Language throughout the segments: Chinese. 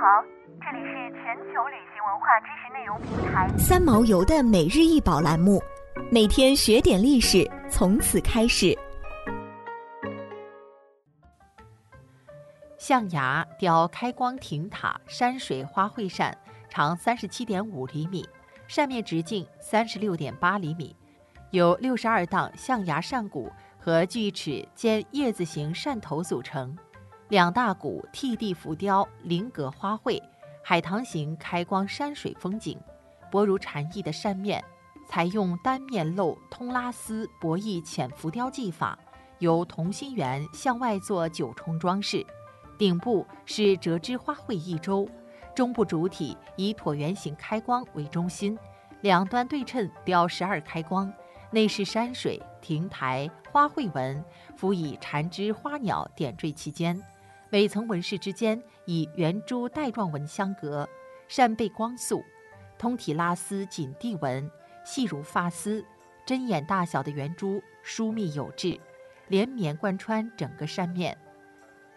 好，这里是全球旅行文化知识内容平台三毛游的每日一宝栏目，每天学点历史，从此开始。象牙雕开光亭塔山水花卉扇，长三十七点五厘米，扇面直径三十六点八厘米，由六十二档象牙扇骨和锯齿兼叶子形扇头组成。两大股替地浮雕菱格花卉，海棠形开光山水风景，薄如蝉翼的扇面，采用单面镂通拉丝薄翼浅浮雕技法，由同心圆向外做九重装饰，顶部是折枝花卉一周，中部主体以椭圆形开光为中心，两端对称雕十二开光，内饰山水、亭台、花卉纹，辅以缠枝花鸟点缀其间。每层纹饰之间以圆珠带状纹相隔，扇背光素，通体拉丝紧地纹，细如发丝，针眼大小的圆珠疏密有致，连绵贯穿整个扇面。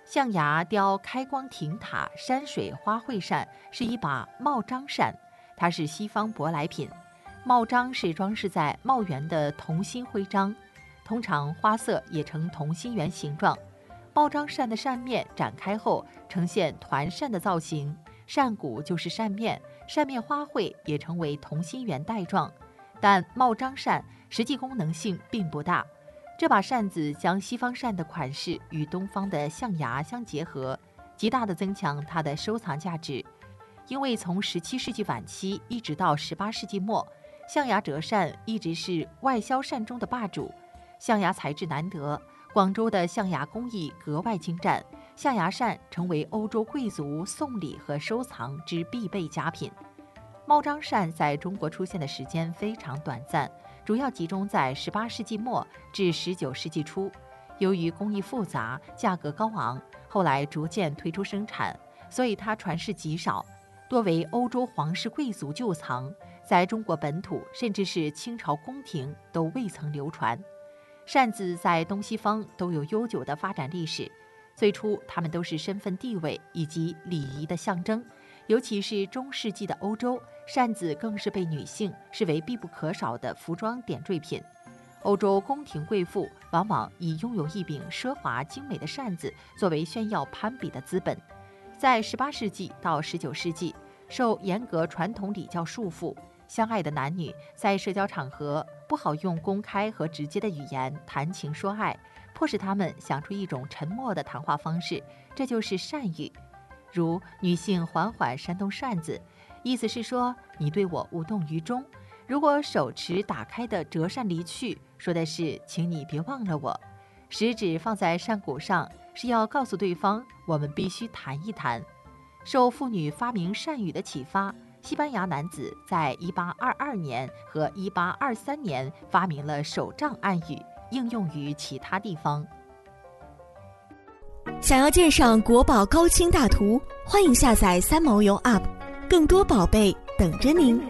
象牙雕开光亭塔山水花卉扇是一把帽章扇，它是西方舶来品。帽章是装饰在帽圆的同心徽章，通常花色也呈同心圆形状。帽章扇的扇面展开后呈现团扇的造型，扇骨就是扇面，扇面花卉也成为同心圆带状。但帽章扇实际功能性并不大。这把扇子将西方扇的款式与东方的象牙相结合，极大地增强它的收藏价值。因为从十七世纪晚期一直到十八世纪末，象牙折扇一直是外销扇中的霸主。象牙材质难得。广州的象牙工艺格外精湛，象牙扇成为欧洲贵族送礼和收藏之必备佳品。帽张扇在中国出现的时间非常短暂，主要集中在18世纪末至19世纪初。由于工艺复杂、价格高昂，后来逐渐退出生产，所以它传世极少，多为欧洲皇室贵族旧藏，在中国本土甚至是清朝宫廷都未曾流传。扇子在东西方都有悠久的发展历史，最初它们都是身份地位以及礼仪的象征，尤其是中世纪的欧洲，扇子更是被女性视为必不可少的服装点缀品。欧洲宫廷贵妇往往以拥有一柄奢华精美的扇子作为炫耀攀比的资本。在18世纪到19世纪，受严格传统礼教束缚。相爱的男女在社交场合不好用公开和直接的语言谈情说爱，迫使他们想出一种沉默的谈话方式，这就是善语。如女性缓缓扇动扇子，意思是说你对我无动于衷；如果手持打开的折扇离去，说的是请你别忘了我。食指放在扇骨上，是要告诉对方我们必须谈一谈。受妇女发明扇语的启发。西班牙男子在1822年和1823年发明了手杖暗语，应用于其他地方。想要鉴赏国宝高清大图，欢迎下载三毛游 App，更多宝贝等着您。